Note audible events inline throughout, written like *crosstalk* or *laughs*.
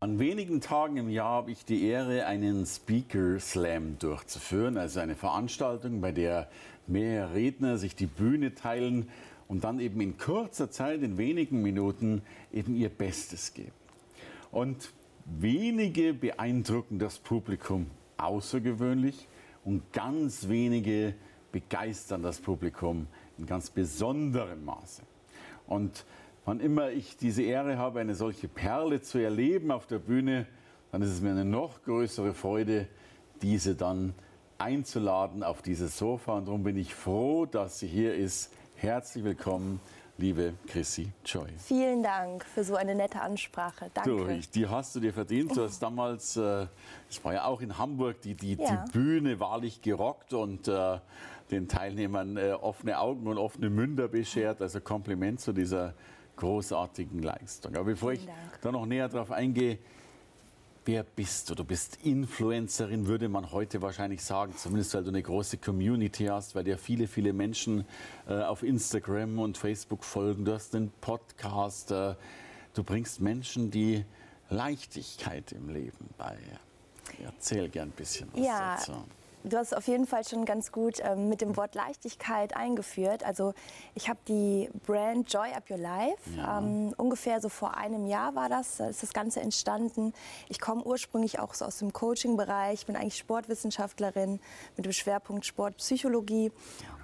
An wenigen Tagen im Jahr habe ich die Ehre, einen Speaker Slam durchzuführen, also eine Veranstaltung, bei der mehrere Redner sich die Bühne teilen und dann eben in kurzer Zeit, in wenigen Minuten, eben ihr Bestes geben. Und wenige beeindrucken das Publikum außergewöhnlich und ganz wenige begeistern das Publikum in ganz besonderem Maße. Und Wann immer ich diese Ehre habe, eine solche Perle zu erleben auf der Bühne, dann ist es mir eine noch größere Freude, diese dann einzuladen auf dieses Sofa. Und darum bin ich froh, dass sie hier ist. Herzlich willkommen, liebe Chrissy Joy. Vielen Dank für so eine nette Ansprache. Danke. Du, die hast du dir verdient. Du hast damals, äh, es war ja auch in Hamburg, die, die, ja. die Bühne wahrlich gerockt und äh, den Teilnehmern äh, offene Augen und offene Münder beschert. Also Kompliment zu dieser großartigen Leistung. Aber bevor ich da noch näher darauf eingehe, wer bist du? Du bist Influencerin, würde man heute wahrscheinlich sagen, zumindest weil du eine große Community hast, weil dir viele, viele Menschen äh, auf Instagram und Facebook folgen. Du hast einen Podcast. Äh, du bringst Menschen die Leichtigkeit im Leben bei. Erzähl gern ein bisschen was ja, dazu. Du hast auf jeden Fall schon ganz gut ähm, mit dem Wort Leichtigkeit eingeführt. Also ich habe die Brand Joy Up Your Life. Ja. Ähm, ungefähr so vor einem Jahr war das, da ist das Ganze entstanden. Ich komme ursprünglich auch so aus dem Coaching-Bereich, bin eigentlich Sportwissenschaftlerin mit dem Schwerpunkt Sportpsychologie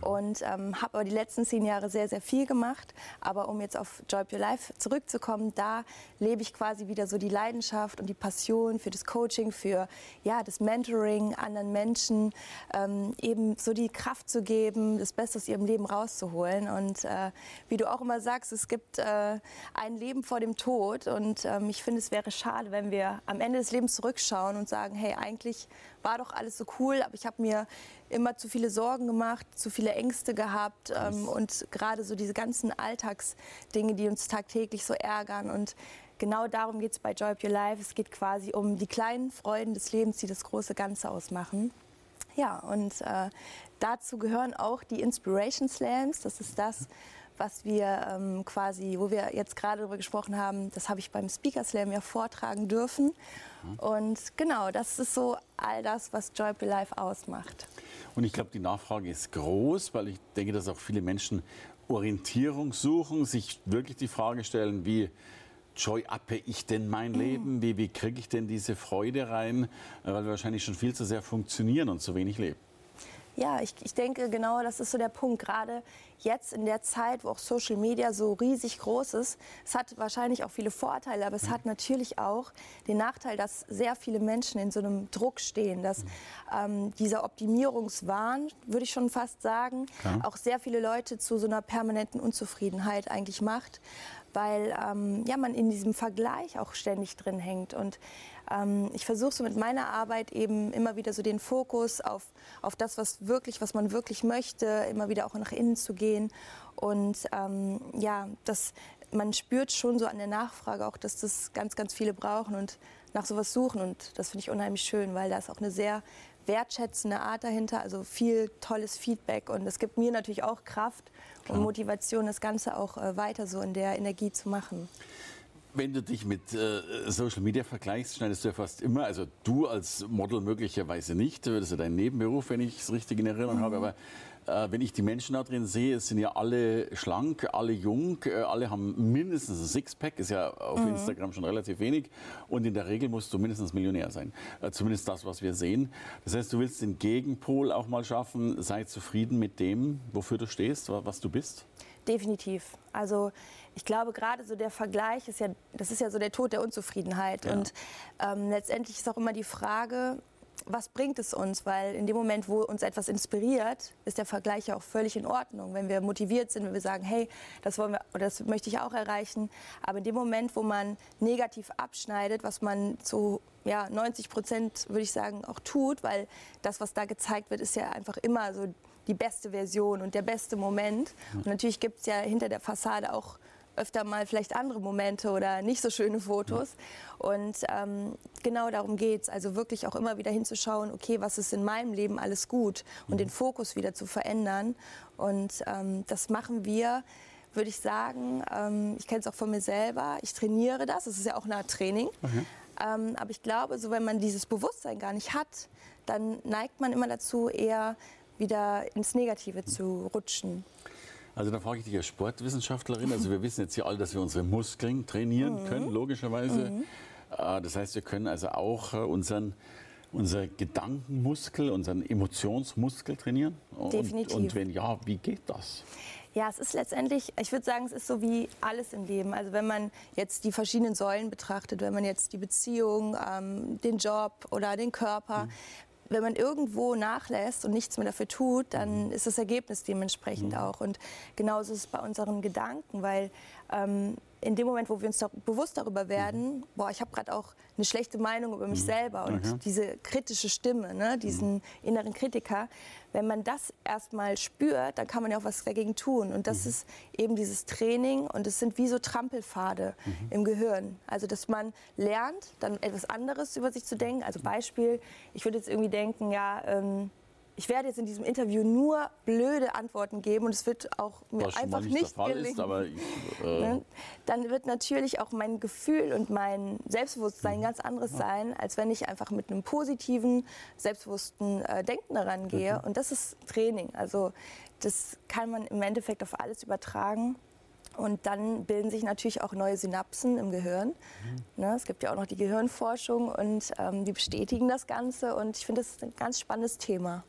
und ähm, habe aber die letzten zehn Jahre sehr, sehr viel gemacht. Aber um jetzt auf Joy Up Your Life zurückzukommen, da lebe ich quasi wieder so die Leidenschaft und die Passion für das Coaching, für ja, das Mentoring anderen Menschen ähm, eben so die Kraft zu geben, das Beste aus ihrem Leben rauszuholen. Und äh, wie du auch immer sagst, es gibt äh, ein Leben vor dem Tod. Und ähm, ich finde, es wäre schade, wenn wir am Ende des Lebens zurückschauen und sagen, hey, eigentlich war doch alles so cool, aber ich habe mir immer zu viele Sorgen gemacht, zu viele Ängste gehabt ähm, und gerade so diese ganzen Alltagsdinge, die uns tagtäglich so ärgern. Und genau darum geht es bei Joy Up Your Life. Es geht quasi um die kleinen Freuden des Lebens, die das große Ganze ausmachen. Ja, und äh, dazu gehören auch die Inspiration Slams. Das ist das, was wir ähm, quasi, wo wir jetzt gerade darüber gesprochen haben, das habe ich beim Speaker Slam ja vortragen dürfen. Mhm. Und genau, das ist so all das, was Joy Be Life ausmacht. Und ich glaube, die Nachfrage ist groß, weil ich denke, dass auch viele Menschen Orientierung suchen, sich wirklich die Frage stellen, wie Joy uppe ich denn mein mhm. Leben? Wie, wie kriege ich denn diese Freude rein? Weil wir wahrscheinlich schon viel zu sehr funktionieren und zu wenig leben. Ja, ich, ich denke genau, das ist so der Punkt. Gerade jetzt in der Zeit, wo auch Social Media so riesig groß ist, es hat wahrscheinlich auch viele Vorteile, aber es mhm. hat natürlich auch den Nachteil, dass sehr viele Menschen in so einem Druck stehen, dass mhm. ähm, dieser Optimierungswahn, würde ich schon fast sagen, ja. auch sehr viele Leute zu so einer permanenten Unzufriedenheit eigentlich macht weil ähm, ja, man in diesem Vergleich auch ständig drin hängt. Und ähm, ich versuche so mit meiner Arbeit eben immer wieder so den Fokus auf, auf das, was wirklich, was man wirklich möchte, immer wieder auch nach innen zu gehen. Und ähm, ja, das, man spürt schon so an der Nachfrage auch, dass das ganz, ganz viele brauchen und nach sowas suchen. Und das finde ich unheimlich schön, weil da ist auch eine sehr wertschätzende Art dahinter, also viel tolles Feedback und es gibt mir natürlich auch Kraft Klar. und Motivation, das Ganze auch äh, weiter so in der Energie zu machen. Wenn du dich mit äh, Social Media vergleichst, schneidest du ja fast immer, also du als Model möglicherweise nicht, das ist ja dein Nebenberuf, wenn ich es richtig in Erinnerung mhm. habe, aber äh, wenn ich die Menschen da drin sehe, es sind ja alle schlank, alle jung, äh, alle haben mindestens ein Sixpack, ist ja auf mhm. Instagram schon relativ wenig. Und in der Regel musst du mindestens Millionär sein. Äh, zumindest das, was wir sehen. Das heißt, du willst den Gegenpol auch mal schaffen. Sei zufrieden mit dem, wofür du stehst, was du bist. Definitiv. Also ich glaube gerade so der Vergleich ist ja, das ist ja so der Tod der Unzufriedenheit. Ja. Und ähm, letztendlich ist auch immer die Frage, was bringt es uns? Weil in dem Moment, wo uns etwas inspiriert, ist der Vergleich ja auch völlig in Ordnung. Wenn wir motiviert sind, wenn wir sagen, hey, das wollen wir oder das möchte ich auch erreichen. Aber in dem Moment, wo man negativ abschneidet, was man zu ja, 90 Prozent, würde ich sagen, auch tut, weil das, was da gezeigt wird, ist ja einfach immer so die beste Version und der beste Moment. Und natürlich gibt es ja hinter der Fassade auch öfter mal vielleicht andere Momente oder nicht so schöne Fotos. Und ähm, genau darum geht es. Also wirklich auch immer wieder hinzuschauen, okay, was ist in meinem Leben alles gut und den Fokus wieder zu verändern. Und ähm, das machen wir würde ich sagen, ähm, ich kenne es auch von mir selber, ich trainiere das, das ist ja auch eine Art Training. Okay. Ähm, aber ich glaube, so wenn man dieses Bewusstsein gar nicht hat, dann neigt man immer dazu, eher wieder ins Negative zu rutschen. Also da frage ich dich als Sportwissenschaftlerin. Also wir wissen jetzt hier alle, dass wir unsere Muskeln trainieren mhm. können, logischerweise. Mhm. Äh, das heißt, wir können also auch äh, unseren unser Gedankenmuskel, unseren Emotionsmuskel trainieren? Definitiv. Und, und wenn ja, wie geht das? Ja, es ist letztendlich, ich würde sagen, es ist so wie alles im Leben. Also wenn man jetzt die verschiedenen Säulen betrachtet, wenn man jetzt die Beziehung, ähm, den Job oder den Körper, mhm wenn man irgendwo nachlässt und nichts mehr dafür tut, dann mhm. ist das Ergebnis dementsprechend mhm. auch. Und genauso ist es bei unseren Gedanken, weil ähm, in dem Moment, wo wir uns da bewusst darüber werden, mhm. boah, ich habe gerade auch eine schlechte Meinung über mich mhm. selber und okay. diese kritische Stimme, ne, diesen mhm. inneren Kritiker, wenn man das erstmal spürt, dann kann man ja auch was dagegen tun. Und das mhm. ist eben dieses Training und es sind wie so Trampelpfade mhm. im Gehirn. Also, dass man lernt, dann etwas anderes über sich zu denken. Also Beispiel, ich würde jetzt irgendwie denken, ja, ähm, ich werde jetzt in diesem Interview nur blöde Antworten geben und es wird auch mir Was einfach nicht, nicht gelingen. Ist, ich, *laughs* äh ne? Dann wird natürlich auch mein Gefühl und mein Selbstbewusstsein mhm. ganz anderes ja. sein, als wenn ich einfach mit einem positiven, selbstbewussten äh, Denken daran gehe. Mhm. Und das ist Training. Also das kann man im Endeffekt auf alles übertragen. Und dann bilden sich natürlich auch neue Synapsen im Gehirn. Mhm. Ne, es gibt ja auch noch die Gehirnforschung und ähm, die bestätigen das Ganze. Und ich finde, das ist ein ganz spannendes Thema.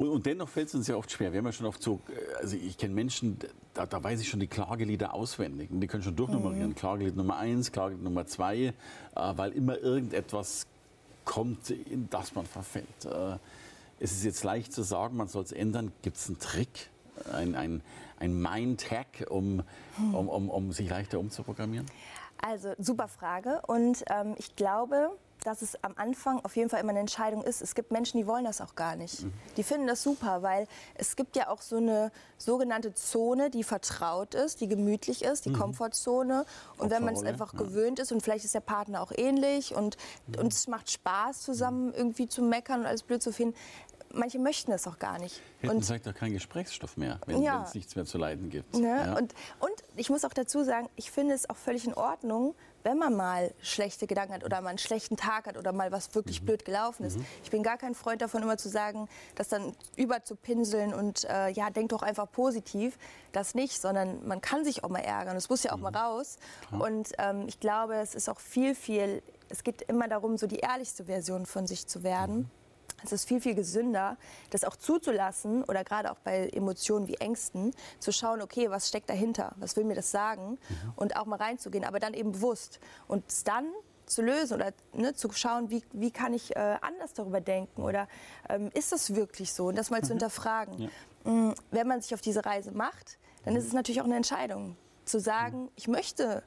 Und, und dennoch fällt es uns ja oft schwer. Wir haben ja schon oft so, äh, also ich kenne Menschen, da, da, weiß ich schon die Klagelieder auswendig. Und die können schon durchnummerieren. Mhm. Klagelied Nummer eins, Klagelied Nummer zwei, äh, weil immer irgendetwas kommt, in das man verfällt. Äh, es ist jetzt leicht zu sagen, man soll es ändern. Gibt es einen Trick, ein, ein, ein Mind-Hack, um, hm. um, um, um sich leichter umzuprogrammieren? Also super Frage. Und ähm, ich glaube, dass es am Anfang auf jeden Fall immer eine Entscheidung ist. Es gibt Menschen, die wollen das auch gar nicht. Mhm. Die finden das super, weil es gibt ja auch so eine sogenannte Zone, die vertraut ist, die gemütlich ist, die mhm. Komfortzone. Und wenn man es einfach ja. gewöhnt ist und vielleicht ist der Partner auch ähnlich und, mhm. und es macht Spaß, zusammen mhm. irgendwie zu meckern und alles blöd zu finden, manche möchten es auch gar nicht. Hätten und vielleicht auch keinen Gesprächsstoff mehr, wenn ja. es nichts mehr zu leiden gibt. Ne? Ja. Und, und ich muss auch dazu sagen, ich finde es auch völlig in Ordnung, wenn man mal schlechte Gedanken hat oder mal einen schlechten Tag hat oder mal was wirklich mhm. blöd gelaufen ist. Mhm. Ich bin gar kein Freund davon, immer zu sagen, das dann überzupinseln und äh, ja, denk doch einfach positiv. Das nicht, sondern man kann sich auch mal ärgern. Es muss ja auch mhm. mal raus. Klar. Und ähm, ich glaube, es ist auch viel, viel, es geht immer darum, so die ehrlichste Version von sich zu werden. Mhm. Es ist viel, viel gesünder, das auch zuzulassen oder gerade auch bei Emotionen wie Ängsten, zu schauen, okay, was steckt dahinter, was will mir das sagen mhm. und auch mal reinzugehen, aber dann eben bewusst und dann zu lösen oder ne, zu schauen, wie, wie kann ich äh, anders darüber denken oder ähm, ist das wirklich so und das mal mhm. zu hinterfragen. Ja. Mhm, wenn man sich auf diese Reise macht, dann ist es natürlich auch eine Entscheidung, zu sagen, mhm. ich möchte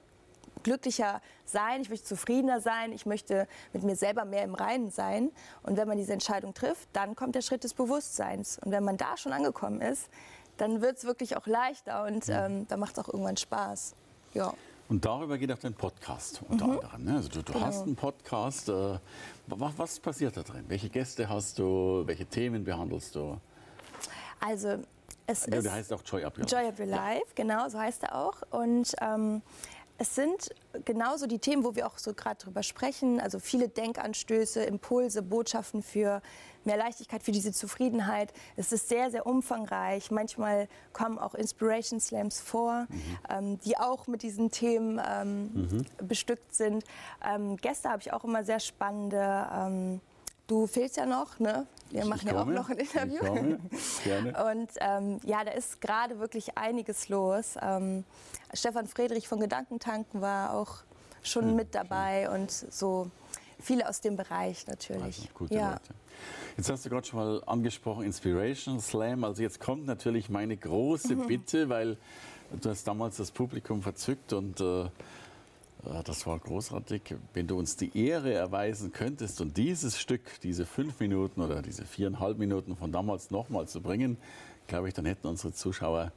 glücklicher sein, ich möchte zufriedener sein, ich möchte mit mir selber mehr im Reinen sein. Und wenn man diese Entscheidung trifft, dann kommt der Schritt des Bewusstseins. Und wenn man da schon angekommen ist, dann wird es wirklich auch leichter und ähm, dann macht es auch irgendwann Spaß. Ja. Und darüber geht auch dein Podcast unter mhm. anderem. Ne? Also du, du genau. hast einen Podcast. Äh, was, was, passiert da drin? Welche Gäste hast du? Welche Themen behandelst du? Also es ja, ist... Der heißt auch Joy Up Your Life. Joy Up Your Life, ja. genau, so heißt er auch. Und ähm, es sind genauso die Themen, wo wir auch so gerade drüber sprechen, also viele Denkanstöße, Impulse, Botschaften für mehr Leichtigkeit, für diese Zufriedenheit. Es ist sehr, sehr umfangreich. Manchmal kommen auch Inspiration Slams vor, mhm. ähm, die auch mit diesen Themen ähm, mhm. bestückt sind. Ähm, Gäste habe ich auch immer sehr spannende. Ähm, du fehlst ja noch, ne? Wir machen ja auch noch ein Interview. Gerne. *laughs* Und ähm, ja, da ist gerade wirklich einiges los. Ähm, Stefan Friedrich von Gedankentanken war auch schon schön, mit dabei schön. und so viele aus dem Bereich natürlich. Also, gute ja. Leute. Jetzt hast du gerade schon mal angesprochen, Inspiration Slam. Also jetzt kommt natürlich meine große Bitte, weil du hast damals das Publikum verzückt und äh, das war großartig. Wenn du uns die Ehre erweisen könntest und dieses Stück, diese fünf Minuten oder diese viereinhalb Minuten von damals nochmal zu bringen, glaube ich, dann hätten unsere Zuschauer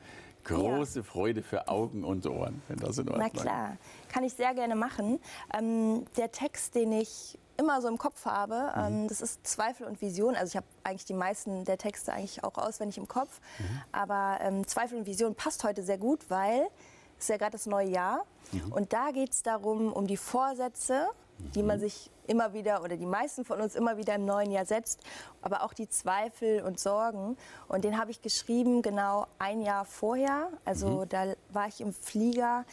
große ja. Freude für Augen und Ohren, wenn das in Ordnung Na klar, kann ich sehr gerne machen. Ähm, der Text, den ich immer so im Kopf habe, mhm. ähm, das ist Zweifel und Vision. Also ich habe eigentlich die meisten der Texte eigentlich auch auswendig im Kopf. Mhm. Aber ähm, Zweifel und Vision passt heute sehr gut, weil ist ja gerade das neue Jahr. Mhm. Und da geht es darum, um die Vorsätze, die man mhm. sich immer wieder oder die meisten von uns immer wieder im neuen Jahr setzt, aber auch die Zweifel und Sorgen. Und den habe ich geschrieben genau ein Jahr vorher. Also mhm. da war ich im Flieger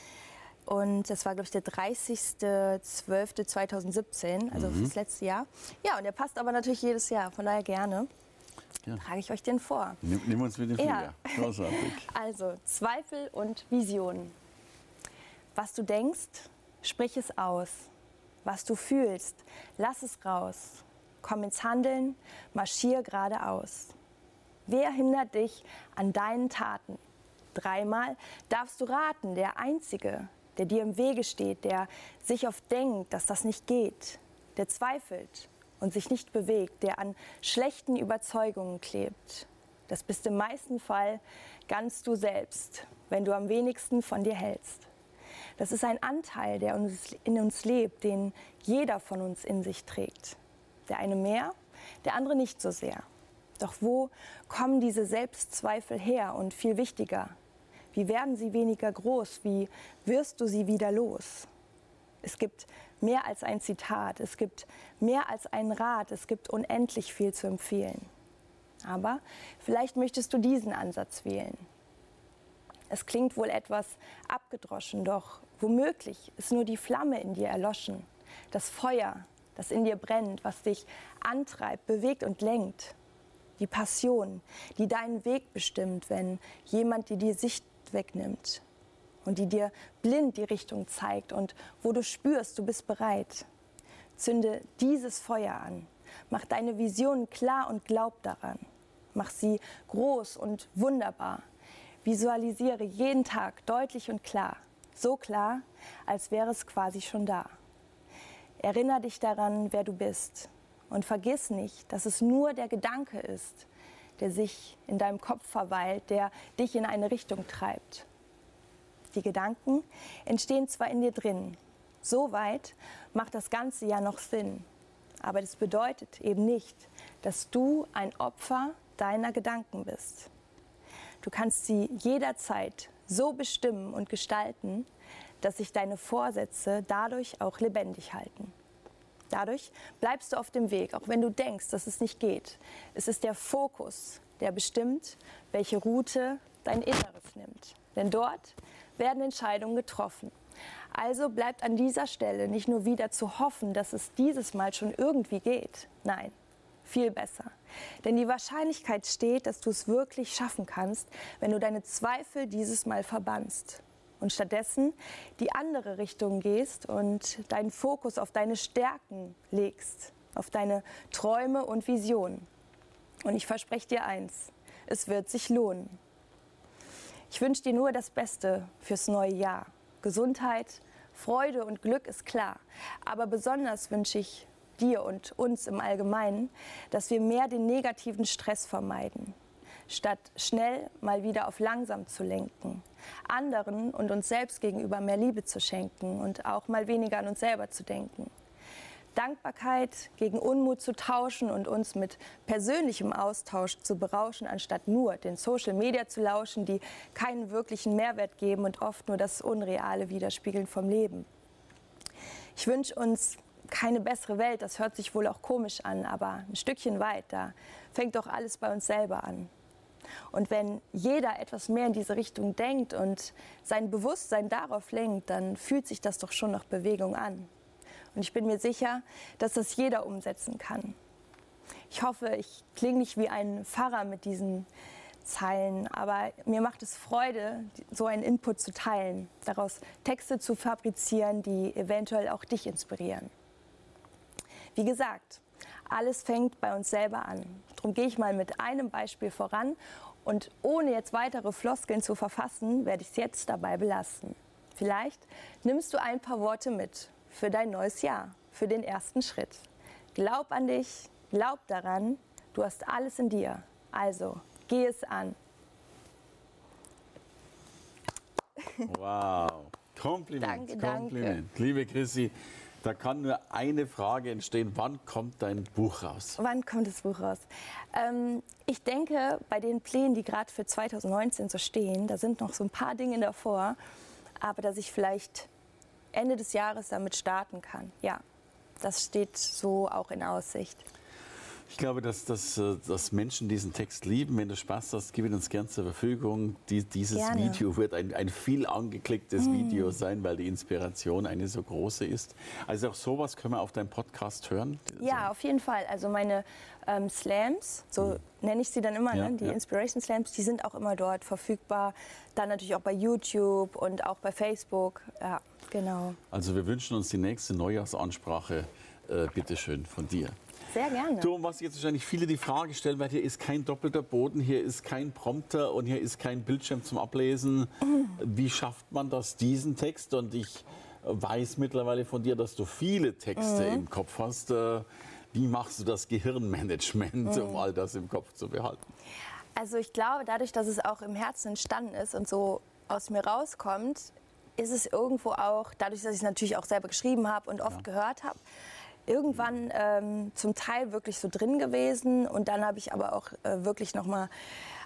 und das war, glaube ich, der 30.12.2017, also mhm. fürs letzte Jahr. Ja, und der passt aber natürlich jedes Jahr, von daher gerne. Ja. Trage ich euch den vor. Nimm, nimm uns mit den Flieger. Ja. Großartig. *laughs* Also, Zweifel und Visionen. Was du denkst, sprich es aus. Was du fühlst, lass es raus. Komm ins Handeln, marschier geradeaus. Wer hindert dich an deinen Taten? Dreimal darfst du raten, der Einzige, der dir im Wege steht, der sich oft denkt, dass das nicht geht, der zweifelt und sich nicht bewegt, der an schlechten Überzeugungen klebt. Das bist im meisten Fall ganz du selbst, wenn du am wenigsten von dir hältst. Das ist ein Anteil, der in uns lebt, den jeder von uns in sich trägt. Der eine mehr, der andere nicht so sehr. Doch wo kommen diese Selbstzweifel her? Und viel wichtiger, wie werden sie weniger groß? Wie wirst du sie wieder los? Es gibt mehr als ein Zitat, es gibt mehr als einen Rat, es gibt unendlich viel zu empfehlen. Aber vielleicht möchtest du diesen Ansatz wählen. Es klingt wohl etwas abgedroschen, doch womöglich ist nur die Flamme in dir erloschen. Das Feuer, das in dir brennt, was dich antreibt, bewegt und lenkt. Die Passion, die deinen Weg bestimmt, wenn jemand dir die Sicht wegnimmt und die dir blind die Richtung zeigt und wo du spürst, du bist bereit. Zünde dieses Feuer an. Mach deine Vision klar und glaub daran. Mach sie groß und wunderbar. Visualisiere jeden Tag deutlich und klar. So klar, als wäre es quasi schon da. Erinner dich daran, wer du bist. Und vergiss nicht, dass es nur der Gedanke ist, der sich in deinem Kopf verweilt, der dich in eine Richtung treibt. Die Gedanken entstehen zwar in dir drin, soweit macht das Ganze ja noch Sinn. Aber das bedeutet eben nicht, dass du ein Opfer deiner Gedanken bist. Du kannst sie jederzeit so bestimmen und gestalten, dass sich deine Vorsätze dadurch auch lebendig halten. Dadurch bleibst du auf dem Weg, auch wenn du denkst, dass es nicht geht. Es ist der Fokus, der bestimmt, welche Route dein Inneres nimmt. Denn dort werden Entscheidungen getroffen. Also bleibt an dieser Stelle nicht nur wieder zu hoffen, dass es dieses Mal schon irgendwie geht. Nein, viel besser. Denn die Wahrscheinlichkeit steht, dass du es wirklich schaffen kannst, wenn du deine Zweifel dieses Mal verbannst und stattdessen die andere Richtung gehst und deinen Fokus auf deine Stärken legst, auf deine Träume und Visionen. Und ich verspreche dir eins, es wird sich lohnen. Ich wünsche dir nur das Beste fürs neue Jahr. Gesundheit, Freude und Glück ist klar. Aber besonders wünsche ich dir und uns im Allgemeinen, dass wir mehr den negativen Stress vermeiden, statt schnell mal wieder auf langsam zu lenken, anderen und uns selbst gegenüber mehr Liebe zu schenken und auch mal weniger an uns selber zu denken. Dankbarkeit gegen Unmut zu tauschen und uns mit persönlichem Austausch zu berauschen, anstatt nur den Social Media zu lauschen, die keinen wirklichen Mehrwert geben und oft nur das Unreale widerspiegeln vom Leben. Ich wünsche uns keine bessere Welt, das hört sich wohl auch komisch an, aber ein Stückchen weit, da fängt doch alles bei uns selber an. Und wenn jeder etwas mehr in diese Richtung denkt und sein Bewusstsein darauf lenkt, dann fühlt sich das doch schon nach Bewegung an. Und ich bin mir sicher, dass das jeder umsetzen kann. Ich hoffe, ich klinge nicht wie ein Pfarrer mit diesen Zeilen, aber mir macht es Freude, so einen Input zu teilen, daraus Texte zu fabrizieren, die eventuell auch dich inspirieren. wie gesagt, alles fängt bei uns selber an. Darum gehe ich mal mit einem Beispiel voran und ohne jetzt weitere Floskeln zu verfassen, werde ich es jetzt dabei belassen. Vielleicht nimmst du ein paar Worte mit für dein neues Jahr, für den ersten Schritt. Glaub an dich, glaub daran, du hast alles in dir. Also, geh es an. Wow. Kompliment, Danke, Kompliment. Liebe Chrissy, da kann nur eine Frage entstehen. Wann kommt dein Buch raus? Wann kommt das Buch raus? Ähm, ich denke, bei den Plänen, die gerade für 2019 so stehen, da sind noch so ein paar Dinge davor, aber dass ich vielleicht Ende des Jahres damit starten kann. Ja, das steht so auch in Aussicht. Ich glaube, dass, dass, äh, dass Menschen diesen Text lieben. Wenn du Spaß hast, gib ihn uns gern zur Verfügung. Die, dieses Gerne. Video wird ein, ein viel angeklicktes Video sein, weil die Inspiration eine so große ist. Also auch sowas können wir auf deinem Podcast hören. Ja, auf jeden Fall. Also meine ähm, Slams, so nenne ich sie dann immer, Ja, ne? die ja. Inspiration Slams, die sind auch immer dort verfügbar. Dann natürlich auch bei YouTube und auch bei Facebook. Ja, genau. Also wir wünschen uns die nächste Neujahrsansprache, äh, bitteschön, von dir. Sehr gerne. Du, was jetzt wahrscheinlich viele die Frage stellen, weil hier ist kein doppelter Boden, hier ist kein Prompter und hier ist kein Bildschirm zum Ablesen. Wie schafft man das, diesen Text? Und ich weiß mittlerweile von dir, dass du viele Texte im Kopf hast. Äh, Wie machst du das Gehirnmanagement, um all das im Kopf zu behalten? Also ich glaube, dadurch, dass es auch im Herzen entstanden ist und so aus mir rauskommt, ist es irgendwo auch, dadurch, dass ich es natürlich auch selber geschrieben habe und oft gehört habe, irgendwann ähm, zum Teil wirklich so drin gewesen und dann habe ich aber auch äh, wirklich noch mal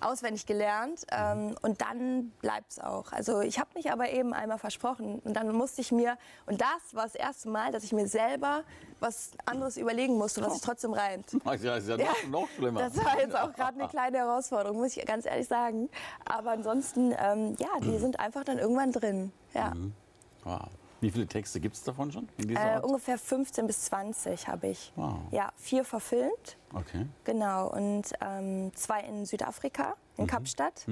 auswendig gelernt ähm, und dann bleibt es auch. Also ich habe mich aber eben einmal versprochen und dann musste ich mir, und das war das erste Mal, dass ich mir selber was anderes überlegen musste, was sich trotzdem reimt. *laughs* Das ist ja noch, noch schlimmer. Das war jetzt auch gerade eine *laughs* kleine Herausforderung, muss ich ganz ehrlich sagen. Aber ansonsten, ähm, ja, die sind einfach dann irgendwann drin. Ja. Wow. Wie viele Texte gibt es davon schon Äh, ungefähr 15 bis 20 habe ich. Wow. Ja, vier verfilmt, Okay. genau. Und ähm, zwei in Südafrika, in Mhm. Kapstadt.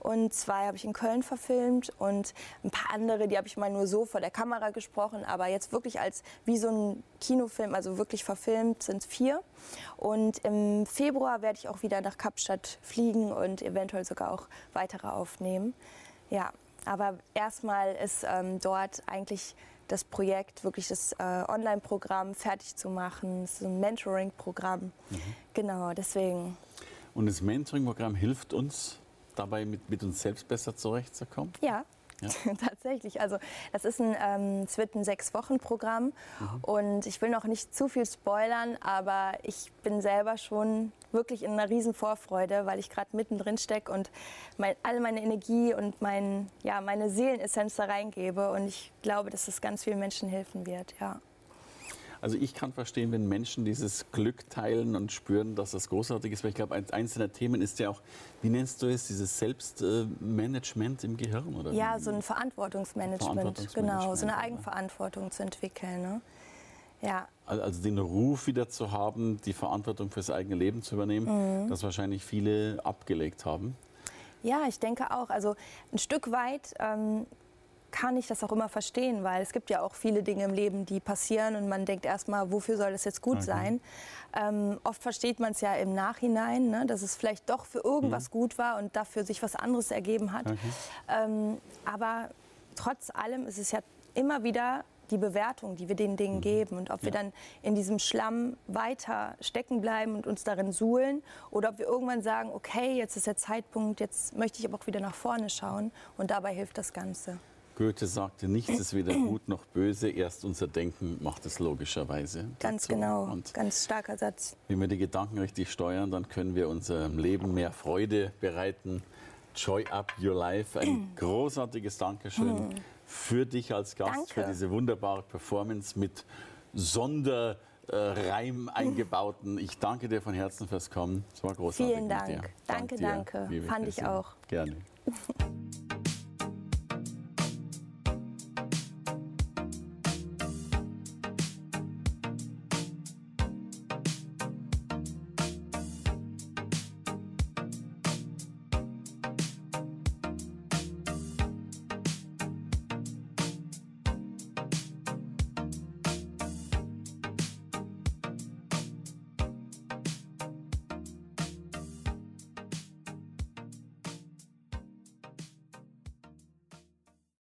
Und zwei habe ich in Köln verfilmt. Und ein paar andere, die habe ich mal nur so vor der Kamera gesprochen. Aber jetzt wirklich als wie so ein Kinofilm, also wirklich verfilmt, sind es vier. Und im Februar werde ich auch wieder nach Kapstadt fliegen und eventuell sogar auch weitere aufnehmen. Ja, aber erstmal ist ähm, dort eigentlich das Projekt, wirklich das äh, Online-Programm fertig zu machen. Es ist ein Mentoring-Programm. Genau, deswegen. Und das Mentoring-Programm hilft uns dabei, mit, mit uns selbst besser zurechtzukommen? Ja. Ja. *laughs* Tatsächlich. Also das ist ein, ähm, es wird ein sechs Wochen Programm und ich will noch nicht zu viel spoilern, aber ich bin selber schon wirklich in einer riesen Vorfreude, weil ich gerade mittendrin stecke und mein, all meine Energie und mein, ja, meine Seelenessenz da reingebe und ich glaube, dass es ganz vielen Menschen helfen wird. Ja. Also ich kann verstehen, wenn Menschen dieses Glück teilen und spüren, dass das großartig ist. Weil ich glaube, ein- eins der Themen ist ja auch, wie nennst du es, dieses Selbstmanagement im Gehirn? Oder Ja, so ein Verantwortungsmanagement, Verantwortungsmanagement, genau, so eine? Eigenverantwortung zu entwickeln. Ne? Ja, Also den Ruf wieder zu haben, die Verantwortung fürs eigene Leben zu übernehmen, Mhm. das wahrscheinlich viele abgelegt haben. Ja, ich denke auch. Also ein Stück weit ähm, kann ich das auch immer verstehen, weil es gibt ja auch viele Dinge im Leben, die passieren und man denkt erstmal, wofür soll das jetzt gut sein? Ähm, oft versteht man es ja im Nachhinein, ne, dass es vielleicht doch für irgendwas gut war und dafür sich was anderes ergeben hat. Ähm, aber trotz allem ist es ja immer wieder die Bewertung, die wir den Dingen geben und ob wir Ja. dann in diesem Schlamm weiter stecken bleiben und uns darin suhlen oder ob wir irgendwann sagen, okay, jetzt ist der Zeitpunkt, jetzt möchte ich aber auch wieder nach vorne schauen und dabei hilft das Ganze. Goethe sagte, nichts ist weder gut noch böse, erst unser Denken macht es logischerweise. Ganz dazu. genau, Und ganz starker Satz. wenn wir die Gedanken richtig steuern, dann können wir unserem Leben mehr Freude bereiten. Joy up your life. Ein großartiges Dankeschön für dich als Gast, Danke. für diese wunderbare Performance mit Sonderreim eingebauten. Ich danke dir von Herzen fürs Kommen. Es war großartig. Vielen Dank. dir. Danke, dir, danke. Fand ich auch. Gerne. *laughs*